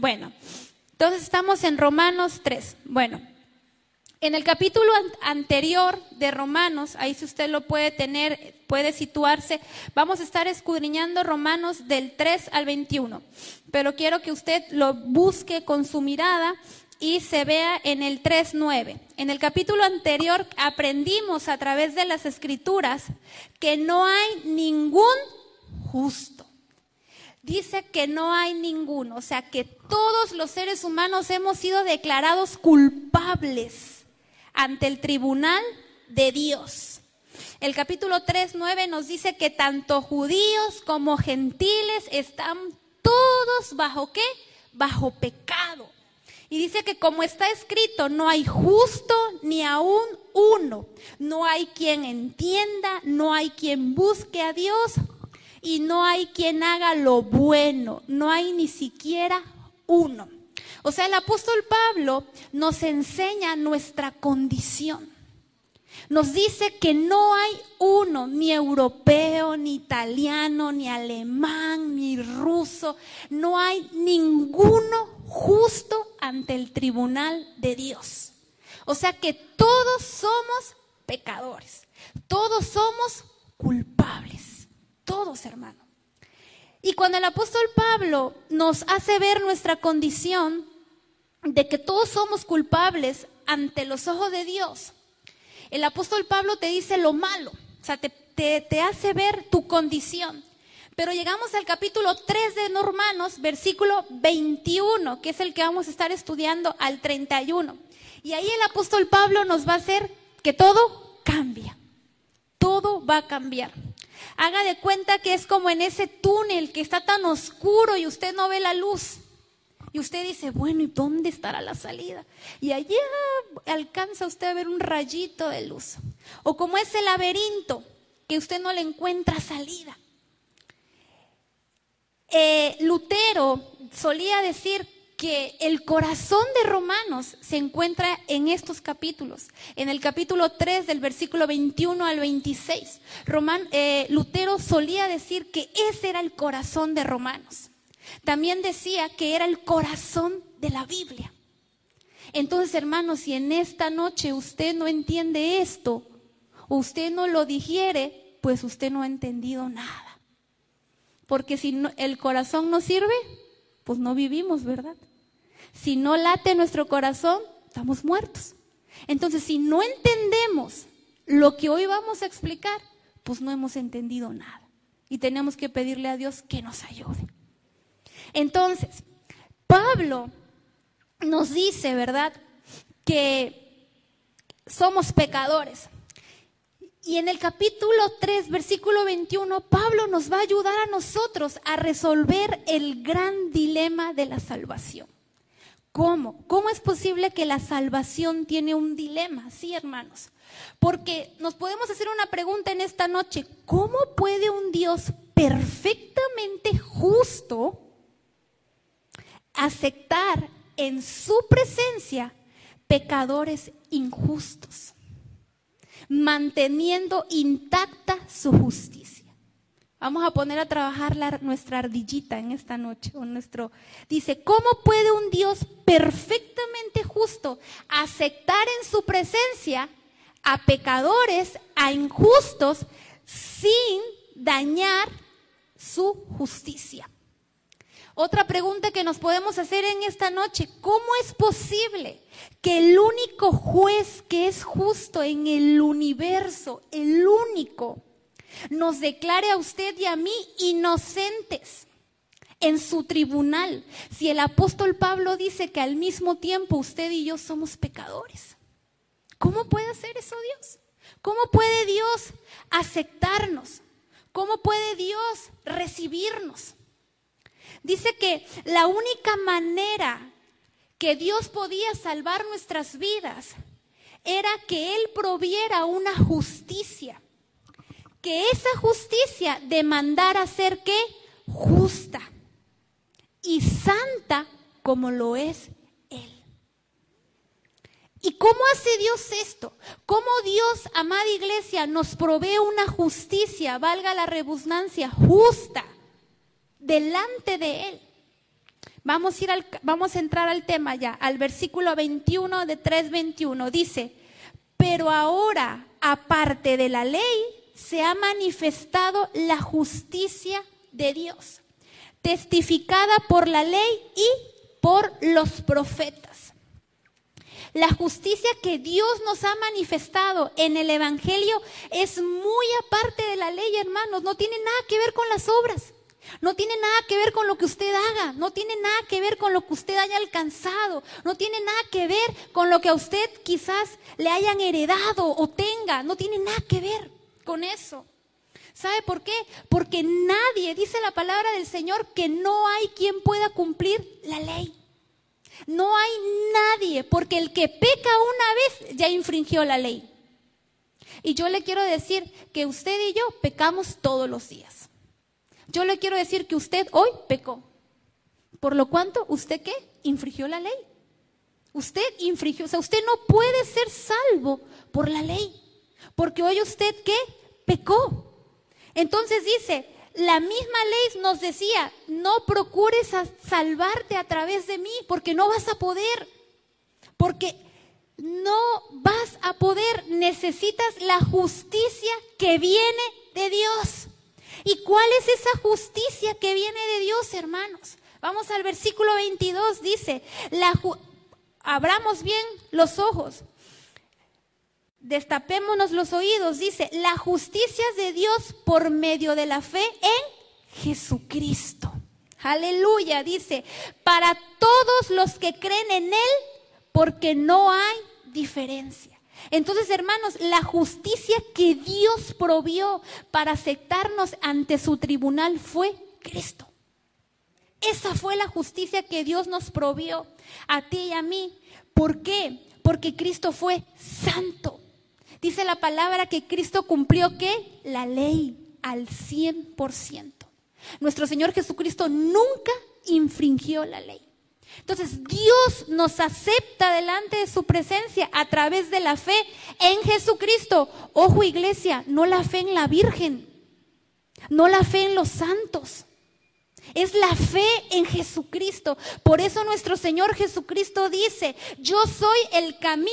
Bueno, entonces estamos en Romanos 3. Bueno, en el capítulo anterior de Romanos, ahí si usted lo puede tener, puede situarse, vamos a estar escudriñando Romanos del 3 al 21. Pero quiero que usted lo busque con su mirada y se vea en el 3.9. En el capítulo anterior aprendimos a través de las escrituras que no hay ningún justo dice que no hay ninguno, o sea que todos los seres humanos hemos sido declarados culpables ante el tribunal de Dios. El capítulo 3, 9 nos dice que tanto judíos como gentiles están todos bajo qué? Bajo pecado. Y dice que como está escrito, no hay justo ni aún uno. No hay quien entienda, no hay quien busque a Dios y no hay quien haga lo bueno, no hay ni siquiera uno. O sea, el apóstol Pablo nos enseña nuestra condición. Nos dice que no hay uno, ni europeo, ni italiano, ni alemán, ni ruso, no hay ninguno justo ante el tribunal de Dios. O sea que todos somos pecadores, todos somos culpables todos, hermano. Y cuando el apóstol Pablo nos hace ver nuestra condición de que todos somos culpables ante los ojos de Dios, el apóstol Pablo te dice lo malo, o sea, te, hace ver tu condición. Pero llegamos al capítulo 3 de Romanos, versículo 21, que es el que vamos a estar estudiando al 31. Y ahí el apóstol Pablo nos va a hacer que todo cambia. Todo va a cambiar. Haga de cuenta que es como en ese túnel que está tan oscuro y usted no ve la luz. Y usted dice, bueno, ¿y dónde estará la salida? Y allá alcanza usted a ver un rayito de luz. O como ese laberinto que usted no le encuentra salida. Eh, Lutero solía decir que el corazón de Romanos se encuentra en estos capítulos, en el capítulo 3 del versículo 21 al 26. Eh, Lutero solía decir que ese era el corazón de Romanos. También decía que era el corazón de la Biblia. Entonces, hermanos, si en esta noche usted no entiende esto, usted no lo digiere, pues usted no ha entendido nada. Porque si el corazón no sirve, pues no vivimos, ¿verdad? Si no late nuestro corazón, estamos muertos. Entonces, si no entendemos lo que hoy vamos a explicar, pues no hemos entendido nada. Y tenemos que pedirle a Dios que nos ayude. Entonces, Pablo nos dice, ¿verdad? Que somos pecadores. Y en el capítulo 3, versículo 21, Pablo nos va a ayudar a nosotros a resolver el gran dilema de la salvación. ¿Cómo? ¿Cómo es posible que la salvación tiene un dilema? Sí, hermanos. Porque nos podemos hacer una pregunta en esta noche. ¿Cómo puede un Dios perfectamente justo aceptar en su presencia pecadores injustos, manteniendo intacta su justicia? Vamos a poner a trabajar nuestra ardillita en esta noche. O nuestro, dice, ¿cómo puede un Dios perfectamente justo aceptar en su presencia a pecadores, a injustos, sin dañar su justicia? Otra pregunta que nos podemos hacer en esta noche, ¿cómo es posible que el único juez que es justo en el universo, el único, nos declare a usted y a mí inocentes en su tribunal. Si el apóstol Pablo dice que al mismo tiempo usted y yo somos pecadores. ¿Cómo puede hacer eso Dios? ¿Cómo puede Dios aceptarnos? ¿Cómo puede Dios recibirnos? Dice que la única manera que Dios podía salvar nuestras vidas era que Él proviera una justicia que esa justicia demandara ser qué? Justa y santa como lo es Él. ¿Y cómo hace Dios esto? ¿Cómo Dios, amada iglesia, nos provee una justicia, valga la redundancia, justa, delante de Él? Vamos a, ir al, vamos a entrar al tema ya, al versículo 21 de 3.21. Dice, pero ahora, aparte de la ley, se ha manifestado la justicia de Dios, testificada por la ley y por los profetas. La justicia que Dios nos ha manifestado en el Evangelio es muy aparte de la ley, hermanos, no tiene nada que ver con las obras. No tiene nada que ver con lo que usted haga, no tiene nada que ver con lo que usted haya alcanzado, no tiene nada que ver con lo que a usted quizás le hayan heredado o tenga, no tiene nada que ver con eso. ¿Sabe por qué? Porque nadie, dice la palabra del Señor, que no hay quien pueda cumplir la ley. No hay nadie, porque el que peca una vez ya infringió la ley. Y yo le quiero decir que usted y yo pecamos todos los días. Yo le quiero decir que usted hoy pecó. Por lo cuanto, ¿usted qué? Infringió la ley. Usted infringió, o sea, usted no puede ser salvo por la ley. Porque hoy usted qué? Pecó. Entonces dice, la misma ley nos decía, no procures salvarte a través de mí, porque no vas a poder. Porque no vas a poder, necesitas la justicia que viene de Dios. ¿Y cuál es esa justicia que viene de Dios, hermanos? Vamos al versículo 22, dice, la abramos bien los ojos, destapémonos los oídos, dice, la justicia de Dios por medio de la fe en Jesucristo. Aleluya, dice, para todos los que creen en Él, porque no hay diferencia. Entonces, hermanos, la justicia que Dios provió para aceptarnos ante su tribunal fue Cristo. Esa fue la justicia que Dios nos provió a ti y a mí. ¿Por qué? Porque Cristo fue santo. Dice la palabra que Cristo cumplió qué? La ley al 100%. Nuestro Señor Jesucristo nunca infringió la ley. Entonces Dios nos acepta delante de su presencia a través de la fe en Jesucristo. Ojo iglesia, no la fe en la Virgen, no la fe en los santos. Es la fe en Jesucristo. Por eso nuestro Señor Jesucristo dice, yo soy el camino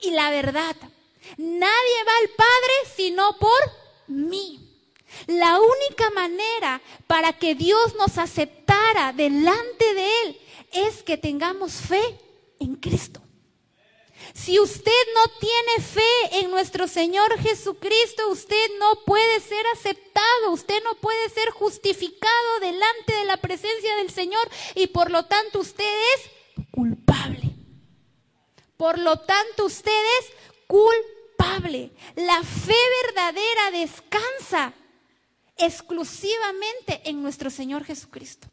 y la verdad. Nadie va al Padre sino por mí. La única manera para que Dios nos aceptara delante de Él es que tengamos fe en Cristo. Si usted no tiene fe en nuestro Señor Jesucristo, usted no puede ser aceptado, usted no puede ser justificado delante de la presencia del Señor y por lo tanto usted es culpable. Por lo tanto usted es culpable. La fe verdadera descansa exclusivamente en nuestro Señor Jesucristo.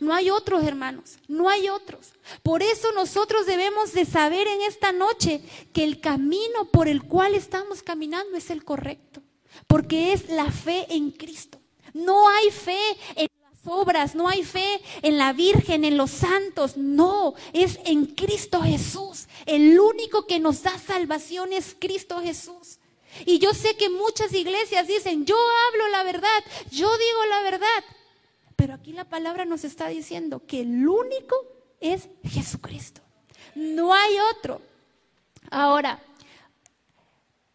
No hay otros hermanos, no hay otros. Por eso nosotros debemos de saber en esta noche que el camino por el cual estamos caminando es el correcto, porque es la fe en Cristo. No hay fe en las obras, no hay fe en la Virgen, en los santos, no, es en Cristo Jesús. El único que nos da salvación es Cristo Jesús. Y yo sé que muchas iglesias dicen, yo hablo la verdad, yo digo la verdad, pero aquí la palabra nos está diciendo que el único es Jesucristo. No hay otro. Ahora,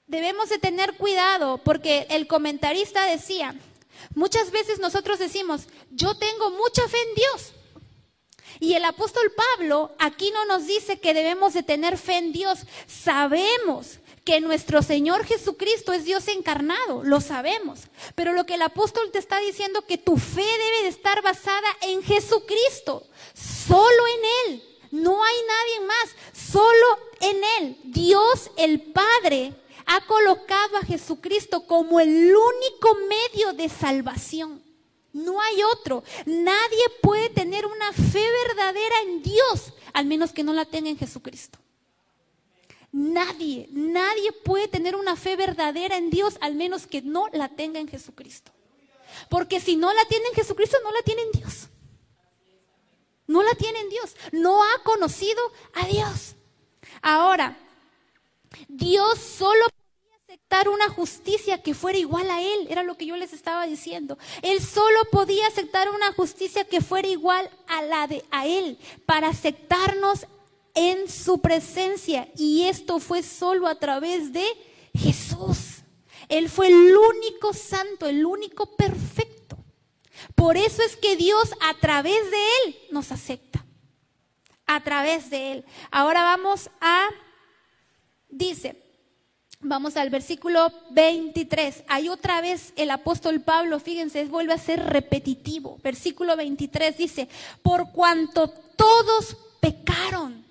debemos de tener cuidado porque el comentarista decía, muchas veces nosotros decimos, yo tengo mucha fe en Dios. Y el apóstol Pablo aquí no nos dice que debemos de tener fe en Dios. Sabemos que nuestro Señor Jesucristo es Dios encarnado, lo sabemos. Pero lo que el apóstol te está diciendo que tu fe debe de estar basada en Jesucristo, solo en Él. No hay nadie más, solo en Él. Dios el Padre ha colocado a Jesucristo como el único medio de salvación. No hay otro. Nadie puede tener una fe verdadera en Dios, al menos que no la tenga en Jesucristo. Nadie, nadie puede tener una fe verdadera en Dios al menos que no la tenga en Jesucristo. Porque si no la tiene en Jesucristo, no la tiene en Dios. No la tiene en Dios. No ha conocido a Dios. Ahora, Dios solo aceptar una justicia que fuera igual a Él, era lo que yo les estaba diciendo. Él solo podía aceptar una justicia que fuera igual a la de a Él, para aceptarnos en su presencia. Y esto fue solo a través de Jesús. Él fue el único santo, el único perfecto. Por eso es que Dios a través de Él nos acepta. A través de Él. Ahora vamos a, dice, Vamos al versículo 23. Hay otra vez el apóstol Pablo, fíjense, vuelve a ser repetitivo. Versículo 23 dice, por cuanto todos pecaron,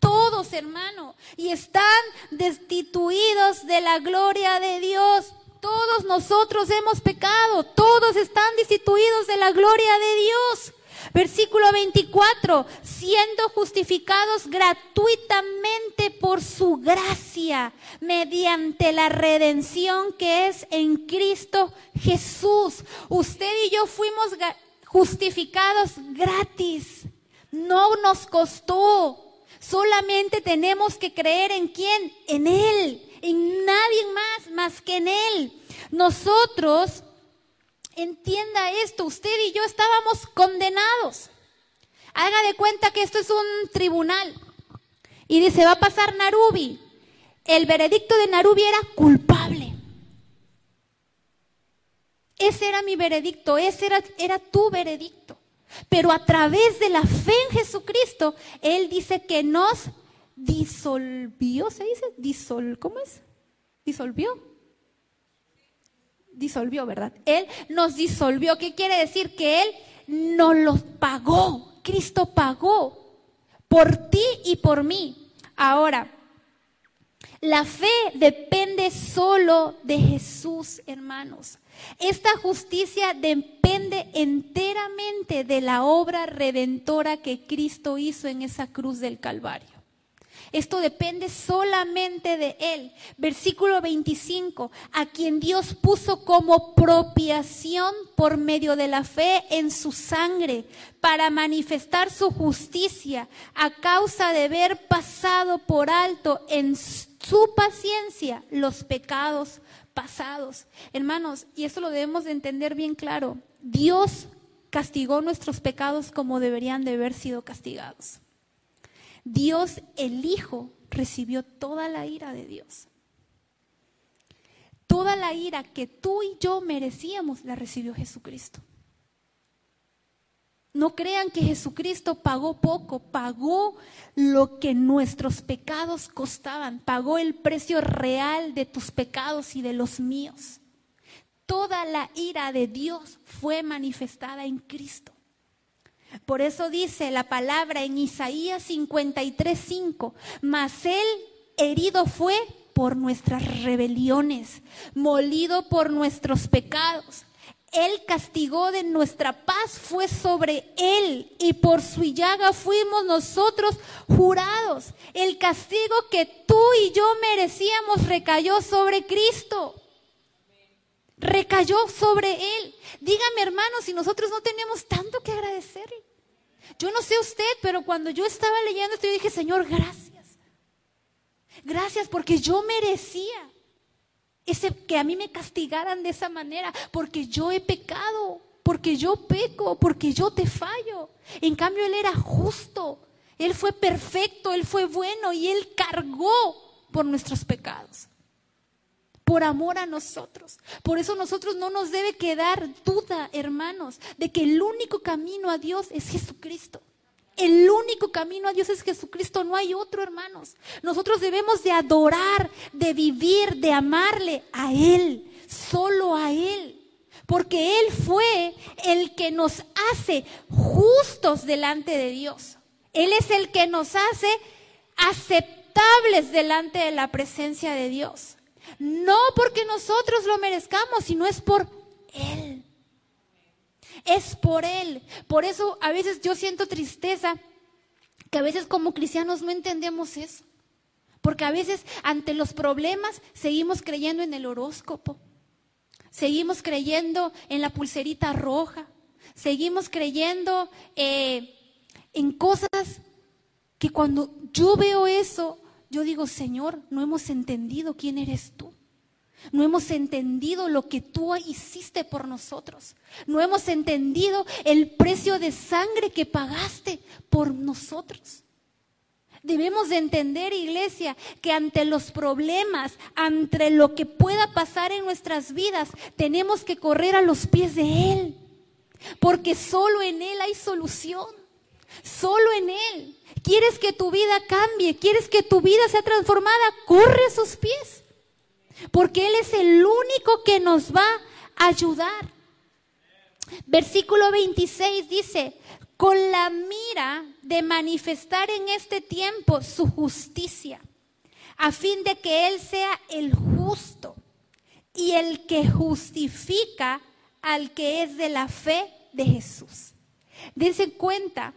todos hermano, y están destituidos de la gloria de Dios. Todos nosotros hemos pecado, todos están destituidos de la gloria de Dios. Versículo 24, siendo justificados gratuitamente por su gracia, mediante la redención que es en Cristo Jesús. Usted y yo fuimos justificados gratis. No nos costó. Solamente tenemos que creer en quién? En Él. En nadie más más que en Él. Nosotros entienda esto, usted y yo estábamos condenados. Haga de cuenta que esto es un tribunal. Y dice, va a pasar Narubi. El veredicto de Narubi era culpable. Ese era mi veredicto, ese era, era tu veredicto. Pero a través de la fe en Jesucristo, Él dice que nos disolvió, ¿se dice? Disol, ¿Cómo es? Disolvió disolvió, ¿verdad? Él nos disolvió. ¿Qué quiere decir? Que Él nos los pagó. Cristo pagó por ti y por mí. Ahora, la fe depende solo de Jesús, hermanos. Esta justicia depende enteramente de la obra redentora que Cristo hizo en esa cruz del Calvario. Esto depende solamente de Él. Versículo 25, a quien Dios puso como propiación por medio de la fe en su sangre para manifestar su justicia a causa de haber pasado por alto en su paciencia los pecados pasados. Hermanos, y esto lo debemos de entender bien claro, Dios castigó nuestros pecados como deberían de haber sido castigados. Dios el Hijo recibió toda la ira de Dios. Toda la ira que tú y yo merecíamos la recibió Jesucristo. No crean que Jesucristo pagó poco, pagó lo que nuestros pecados costaban, pagó el precio real de tus pecados y de los míos. Toda la ira de Dios fue manifestada en Cristo. Por eso dice la palabra en Isaías 53:5, mas él herido fue por nuestras rebeliones, molido por nuestros pecados. El castigo de nuestra paz fue sobre él y por su llaga fuimos nosotros jurados. El castigo que tú y yo merecíamos recayó sobre Cristo. Recayó sobre él. Dígame hermano, si nosotros no tenemos tanto que agradecerle. Yo no sé usted, pero cuando yo estaba leyendo esto, yo dije, Señor, gracias. Gracias porque yo merecía ese que a mí me castigaran de esa manera, porque yo he pecado, porque yo peco, porque yo te fallo. En cambio, Él era justo, Él fue perfecto, Él fue bueno y Él cargó por nuestros pecados por amor a nosotros. Por eso nosotros no nos debe quedar duda, hermanos, de que el único camino a Dios es Jesucristo. El único camino a Dios es Jesucristo, no hay otro, hermanos. Nosotros debemos de adorar, de vivir, de amarle a Él, solo a Él. Porque Él fue el que nos hace justos delante de Dios. Él es el que nos hace aceptables delante de la presencia de Dios. No porque nosotros lo merezcamos, sino es por Él. Es por Él. Por eso a veces yo siento tristeza, que a veces como cristianos no entendemos eso. Porque a veces ante los problemas seguimos creyendo en el horóscopo. Seguimos creyendo en la pulserita roja. Seguimos creyendo eh, en cosas que cuando yo veo eso, yo digo, Señor, no hemos entendido quién eres tú. No hemos entendido lo que tú hiciste por nosotros. No hemos entendido el precio de sangre que pagaste por nosotros. Debemos de entender, iglesia, que ante los problemas, ante lo que pueda pasar en nuestras vidas, tenemos que correr a los pies de Él. Porque solo en Él hay solución. Solo en Él. ¿Quieres que tu vida cambie? ¿Quieres que tu vida sea transformada? Corre a sus pies. Porque Él es el único que nos va a ayudar. Versículo 26 dice, con la mira de manifestar en este tiempo su justicia, a fin de que Él sea el justo y el que justifica al que es de la fe de Jesús. Dense cuenta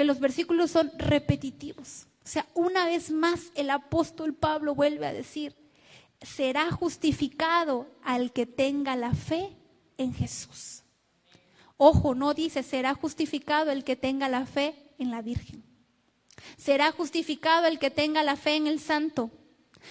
que los versículos son repetitivos. O sea, una vez más el apóstol Pablo vuelve a decir, será justificado al que tenga la fe en Jesús. Ojo, no dice, será justificado el que tenga la fe en la Virgen. Será justificado el que tenga la fe en el santo.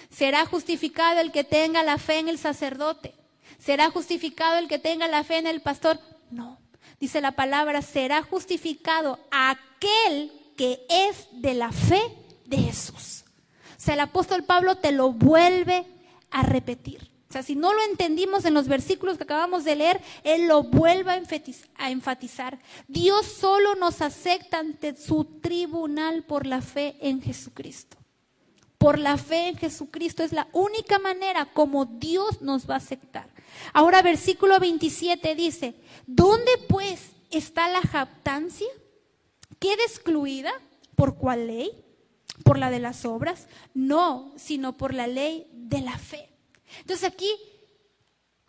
Será justificado el que tenga la fe en el sacerdote. Será justificado el que tenga la fe en el pastor. No, dice la palabra, será justificado aquel que es de la fe de Jesús. O sea, el apóstol Pablo te lo vuelve a repetir. O sea, si no lo entendimos en los versículos que acabamos de leer, Él lo vuelve a enfatizar. Dios solo nos acepta ante su tribunal por la fe en Jesucristo. Por la fe en Jesucristo es la única manera como Dios nos va a aceptar. Ahora versículo 27 dice, ¿dónde pues está la jactancia? ¿Queda excluida? ¿Por cuál ley? ¿Por la de las obras? No, sino por la ley de la fe. Entonces aquí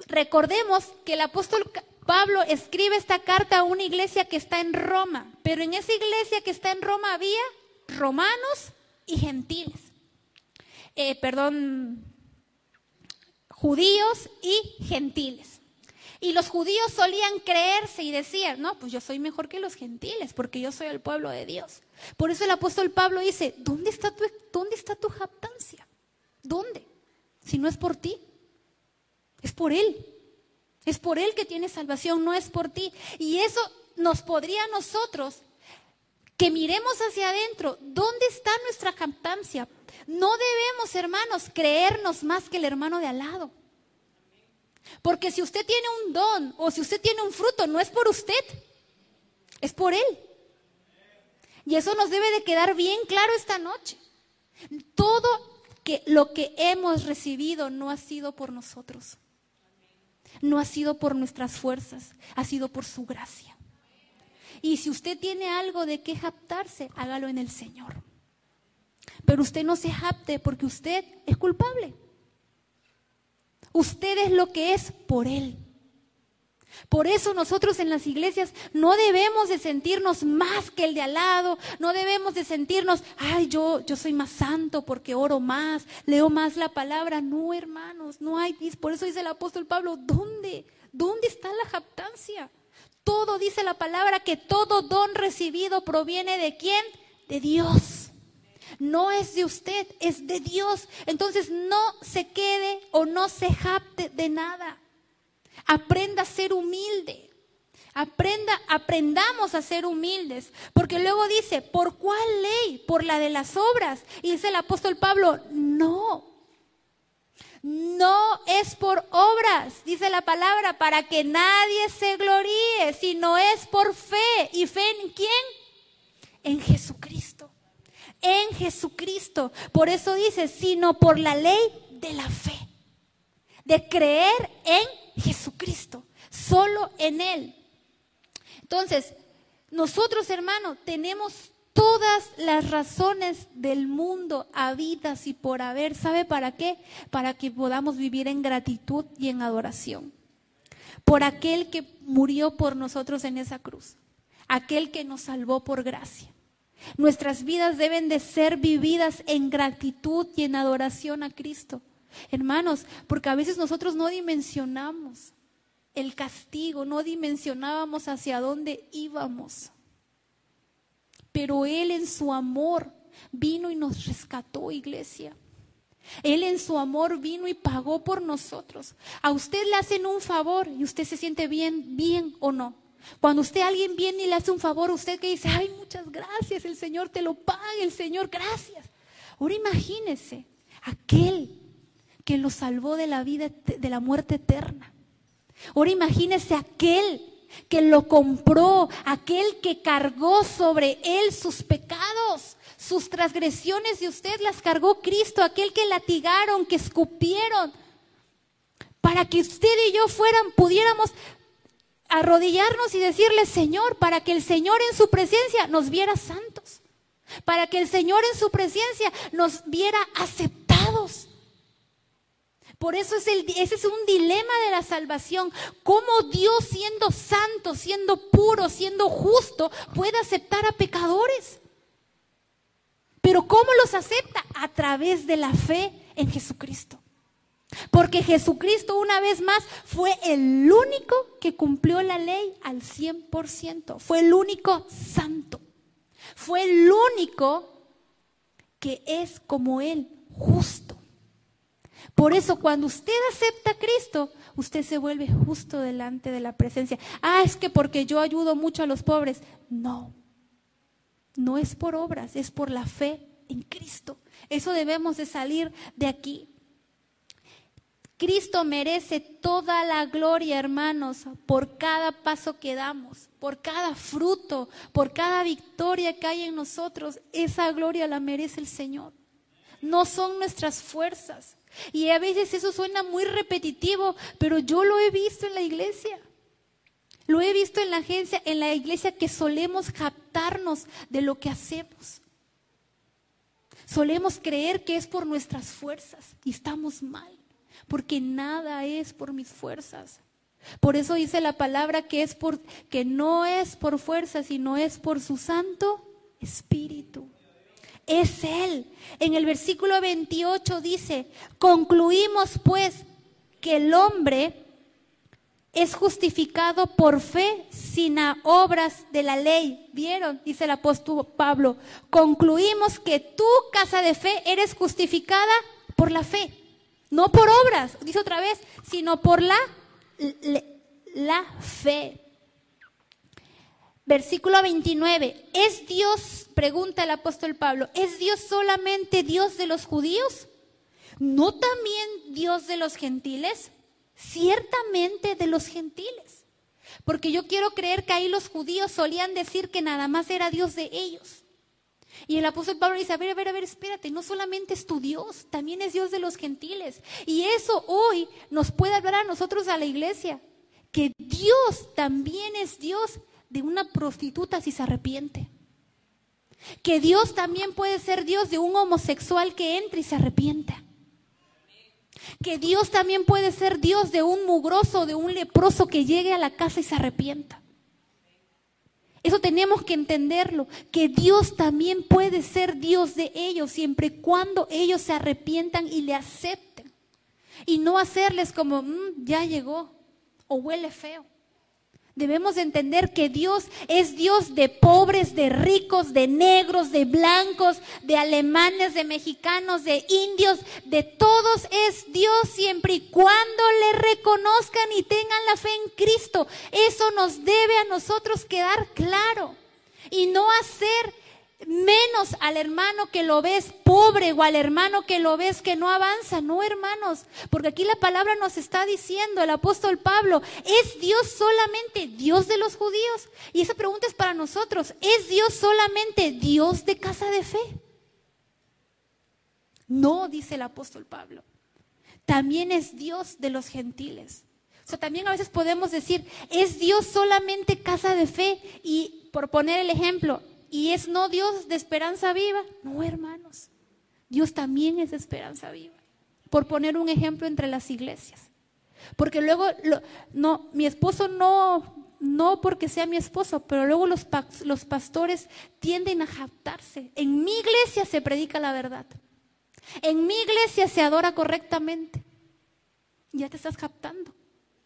recordemos que el apóstol Pablo escribe esta carta a una iglesia que está en Roma, pero en esa iglesia que está en Roma había romanos y gentiles. Eh, perdón, judíos y gentiles. Y los judíos solían creerse y decían, no, pues yo soy mejor que los gentiles, porque yo soy el pueblo de Dios. Por eso el apóstol Pablo dice, ¿dónde está tu, dónde está tu jactancia? ¿Dónde? Si no es por ti, es por Él. Es por Él que tiene salvación, no es por ti. Y eso nos podría a nosotros que miremos hacia adentro, ¿dónde está nuestra captancia? No debemos, hermanos, creernos más que el hermano de al lado. Porque si usted tiene un don o si usted tiene un fruto, no es por usted, es por Él. Y eso nos debe de quedar bien claro esta noche. Todo lo que hemos recibido no ha sido por nosotros, no ha sido por nuestras fuerzas, ha sido por su gracia. Y si usted tiene algo de qué japtarse, hágalo en el Señor. Pero usted no se japte porque usted es culpable. Usted es lo que es por Él. Por eso nosotros en las iglesias no debemos de sentirnos más que el de al lado, no debemos de sentirnos, ay, yo, yo soy más santo porque oro más, leo más la palabra. No, hermanos, no hay, por eso dice el apóstol Pablo, ¿dónde? ¿Dónde está la jactancia? Todo dice la palabra que todo don recibido proviene de quién? De Dios. No es de usted, es de Dios. Entonces no se quede o no se japte de nada. Aprenda a ser humilde. Aprenda, aprendamos a ser humildes, porque luego dice, ¿por cuál ley? Por la de las obras. Y dice el apóstol Pablo, no, no es por obras, dice la palabra, para que nadie se gloríe, sino es por fe. ¿Y fe en quién? En Jesucristo. En Jesucristo. Por eso dice, sino por la ley de la fe. De creer en Jesucristo, solo en Él. Entonces, nosotros, hermanos, tenemos todas las razones del mundo habidas y por haber. ¿Sabe para qué? Para que podamos vivir en gratitud y en adoración. Por aquel que murió por nosotros en esa cruz. Aquel que nos salvó por gracia. Nuestras vidas deben de ser vividas en gratitud y en adoración a Cristo. Hermanos, porque a veces nosotros no dimensionamos el castigo, no dimensionábamos hacia dónde íbamos. Pero Él en su amor vino y nos rescató, iglesia. Él en su amor vino y pagó por nosotros. A usted le hacen un favor y usted se siente bien, bien o no. Cuando usted alguien viene y le hace un favor, usted que dice, ay, muchas gracias, el Señor te lo paga, el Señor, gracias. Ahora imagínese, aquel que lo salvó de la vida, de la muerte eterna. Ahora imagínese aquel que lo compró, aquel que cargó sobre él sus pecados, sus transgresiones y usted las cargó Cristo, aquel que latigaron, que escupieron, para que usted y yo fueran, pudiéramos arrodillarnos y decirle, Señor, para que el Señor en su presencia nos viera santos, para que el Señor en su presencia nos viera aceptados. Por eso es ese es un dilema de la salvación. ¿Cómo Dios siendo santo, siendo puro, siendo justo, puede aceptar a pecadores? Pero ¿cómo los acepta? A través de la fe en Jesucristo. Porque Jesucristo una vez más fue el único que cumplió la ley al 100%. Fue el único santo. Fue el único que es como Él, justo. Por eso cuando usted acepta a Cristo, usted se vuelve justo delante de la presencia. Ah, es que porque yo ayudo mucho a los pobres. No, no es por obras, es por la fe en Cristo. Eso debemos de salir de aquí. Cristo merece toda la gloria, hermanos, por cada paso que damos, por cada fruto, por cada victoria que hay en nosotros. Esa gloria la merece el Señor. No son nuestras fuerzas, y a veces eso suena muy repetitivo, pero yo lo he visto en la iglesia. Lo he visto en la agencia, en la iglesia que solemos captarnos de lo que hacemos. Solemos creer que es por nuestras fuerzas y estamos mal, porque nada es por mis fuerzas. Por eso dice la palabra que es por que no es por fuerza, sino es por su santo espíritu es Él. En el versículo 28 dice, concluimos pues que el hombre es justificado por fe sin obras de la ley. ¿Vieron? Dice el apóstol Pablo. Concluimos que tú, casa de fe, eres justificada por la fe. No por obras, dice otra vez, sino por la, la fe. Versículo 29. ¿Es Dios, pregunta el apóstol Pablo, ¿es Dios solamente Dios de los judíos? ¿No también Dios de los gentiles? Ciertamente de los gentiles. Porque yo quiero creer que ahí los judíos solían decir que nada más era Dios de ellos. Y el apóstol Pablo dice, a ver, a ver, a ver, espérate, no solamente es tu Dios, también es Dios de los gentiles. Y eso hoy nos puede hablar a nosotros, a la iglesia, que Dios también es Dios de una prostituta si se arrepiente. Que Dios también puede ser Dios de un homosexual que entre y se arrepiente. Que Dios también puede ser Dios de un mugroso, de un leproso que llegue a la casa y se arrepienta. Eso tenemos que entenderlo, que Dios también puede ser Dios de ellos siempre y cuando ellos se arrepientan y le acepten. Y no hacerles como, mm, ya llegó o huele feo. Debemos entender que Dios es Dios de pobres, de ricos, de negros, de blancos, de alemanes, de mexicanos, de indios, de todos es Dios siempre y cuando le reconozcan y tengan la fe en Cristo. Eso nos debe a nosotros quedar claro y no hacer menos al hermano que lo ves pobre o al hermano que lo ves que no avanza. No, hermanos, porque aquí la palabra nos está diciendo el apóstol Pablo, ¿es Dios solamente Dios de los judíos? Y esa pregunta es para nosotros, ¿es Dios solamente Dios de casa de fe? No, dice el apóstol Pablo, también es Dios de los gentiles. O sea, también a veces podemos decir, ¿es Dios solamente casa de fe? Y por poner el ejemplo, ¿Y es no Dios de esperanza viva? No, hermanos. Dios también es de esperanza viva. Por poner un ejemplo entre las iglesias. Porque luego, no, mi esposo no, no porque sea mi esposo, pero luego los, los pastores tienden a jactarse. En mi iglesia se predica la verdad. En mi iglesia se adora correctamente. Ya te estás captando.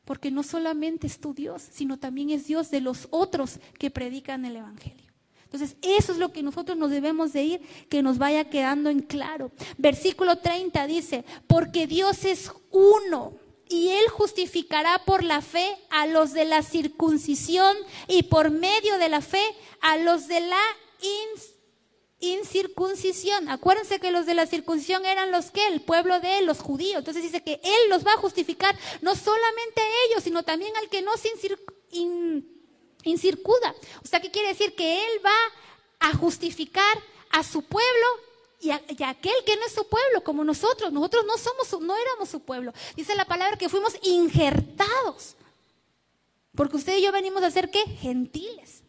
Porque no solamente es tu Dios, sino también es Dios de los otros que predican el Evangelio. Entonces, eso es lo que nosotros nos debemos de ir, que nos vaya quedando en claro. Versículo 30 dice, porque Dios es uno y Él justificará por la fe a los de la circuncisión y por medio de la fe a los de la incircuncisión. Acuérdense que los de la circuncisión eran los que, el pueblo de Él, los judíos. Entonces dice que Él los va a justificar no solamente a ellos, sino también al que no se incircuda. O sea, ¿qué quiere decir? Que Él va a justificar a su pueblo y, aquel que no es su pueblo, como nosotros. Nosotros no somos, no éramos su pueblo. Dice la palabra que fuimos injertados. Porque usted y yo venimos a ser qué? Gentiles.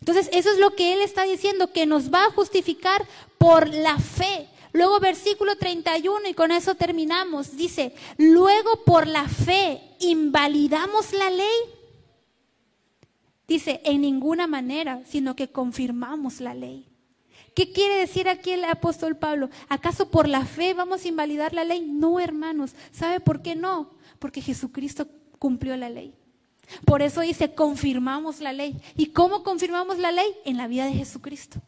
Entonces, eso es lo que él está diciendo, que nos va a justificar por la fe. Luego versículo 31, y con eso terminamos, dice, luego por la fe invalidamos la ley. Dice, en ninguna manera, sino que confirmamos la ley. ¿Qué quiere decir aquí el apóstol Pablo? ¿Acaso por la fe vamos a invalidar la ley? No, hermanos. ¿Sabe por qué no? Porque Jesucristo cumplió la ley. Por eso dice, confirmamos la ley. ¿Y cómo confirmamos la ley? En la vida de Jesucristo.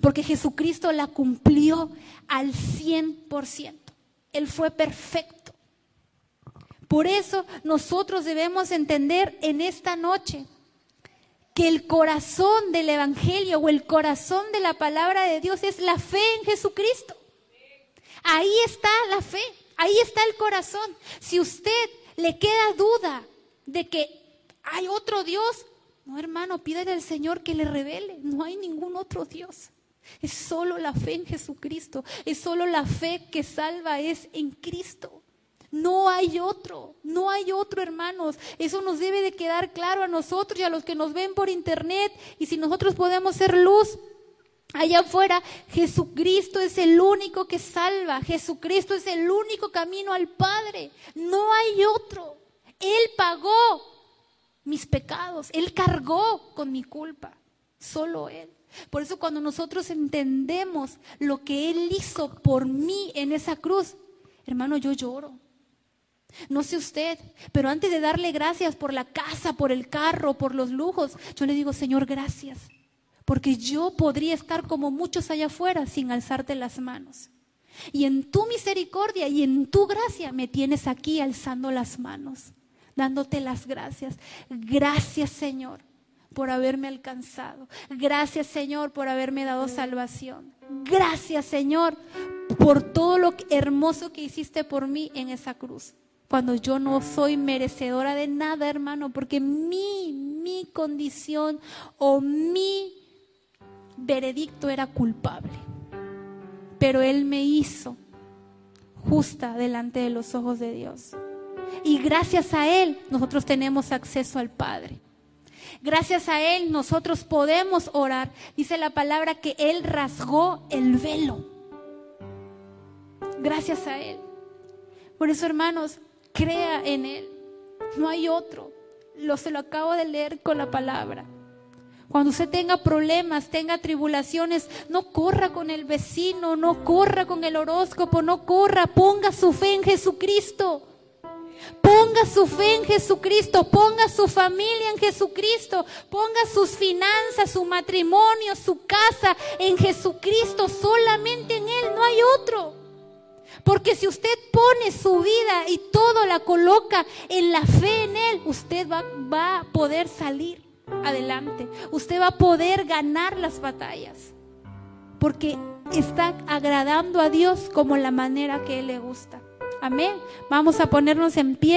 Porque Jesucristo la cumplió al 100%. Él fue perfecto. Por eso nosotros debemos entender en esta noche que el corazón del Evangelio o el corazón de la palabra de Dios es la fe en Jesucristo. Ahí está la fe, ahí está el corazón. Si usted le queda duda de que hay otro Dios, no hermano, pídele al Señor que le revele, no hay ningún otro Dios. Es solo la fe en Jesucristo, es solo la fe que salva, es en Cristo. No hay otro, no hay otro, hermanos. Eso nos debe de quedar claro a nosotros y a los que nos ven por internet. Y si nosotros podemos ser luz allá afuera, Jesucristo es el único que salva. Jesucristo es el único camino al Padre. No hay otro. Él pagó mis pecados. Él cargó con mi culpa. Solo Él. Por eso cuando nosotros entendemos lo que Él hizo por mí en esa cruz, hermano, yo lloro. No sé usted, pero antes de darle gracias por la casa, por el carro, por los lujos, yo le digo, Señor, gracias. Porque yo podría estar como muchos allá afuera sin alzarte las manos. Y en tu misericordia y en tu gracia me tienes aquí alzando las manos, dándote las gracias. Gracias, Señor, por haberme alcanzado. Gracias, Señor, por haberme dado salvación. Gracias, Señor, por todo lo hermoso que hiciste por mí en esa cruz cuando yo no soy merecedora de nada, hermano, porque mi, mi condición o mi veredicto era culpable. Pero Él me hizo justa delante de los ojos de Dios. Y gracias a Él nosotros tenemos acceso al Padre. Gracias a Él nosotros podemos orar. Dice la palabra que Él rasgó el velo. Gracias a Él. Por eso, hermanos, Crea en Él. No hay otro. Lo se lo acabo de leer con la palabra. Cuando usted tenga problemas, tenga tribulaciones, no corra con el vecino, no corra con el horóscopo, no corra, ponga su fe en Jesucristo. Ponga su fe en Jesucristo, ponga su familia en Jesucristo, ponga sus finanzas, su matrimonio, su casa en Jesucristo, solamente en Él, no hay otro. Porque si usted pone su vida y todo la coloca en la fe en Él, usted va, va a poder salir adelante. Usted va a poder ganar las batallas. Porque está agradando a Dios como la manera que Él le gusta. Amén. Vamos a ponernos en pie.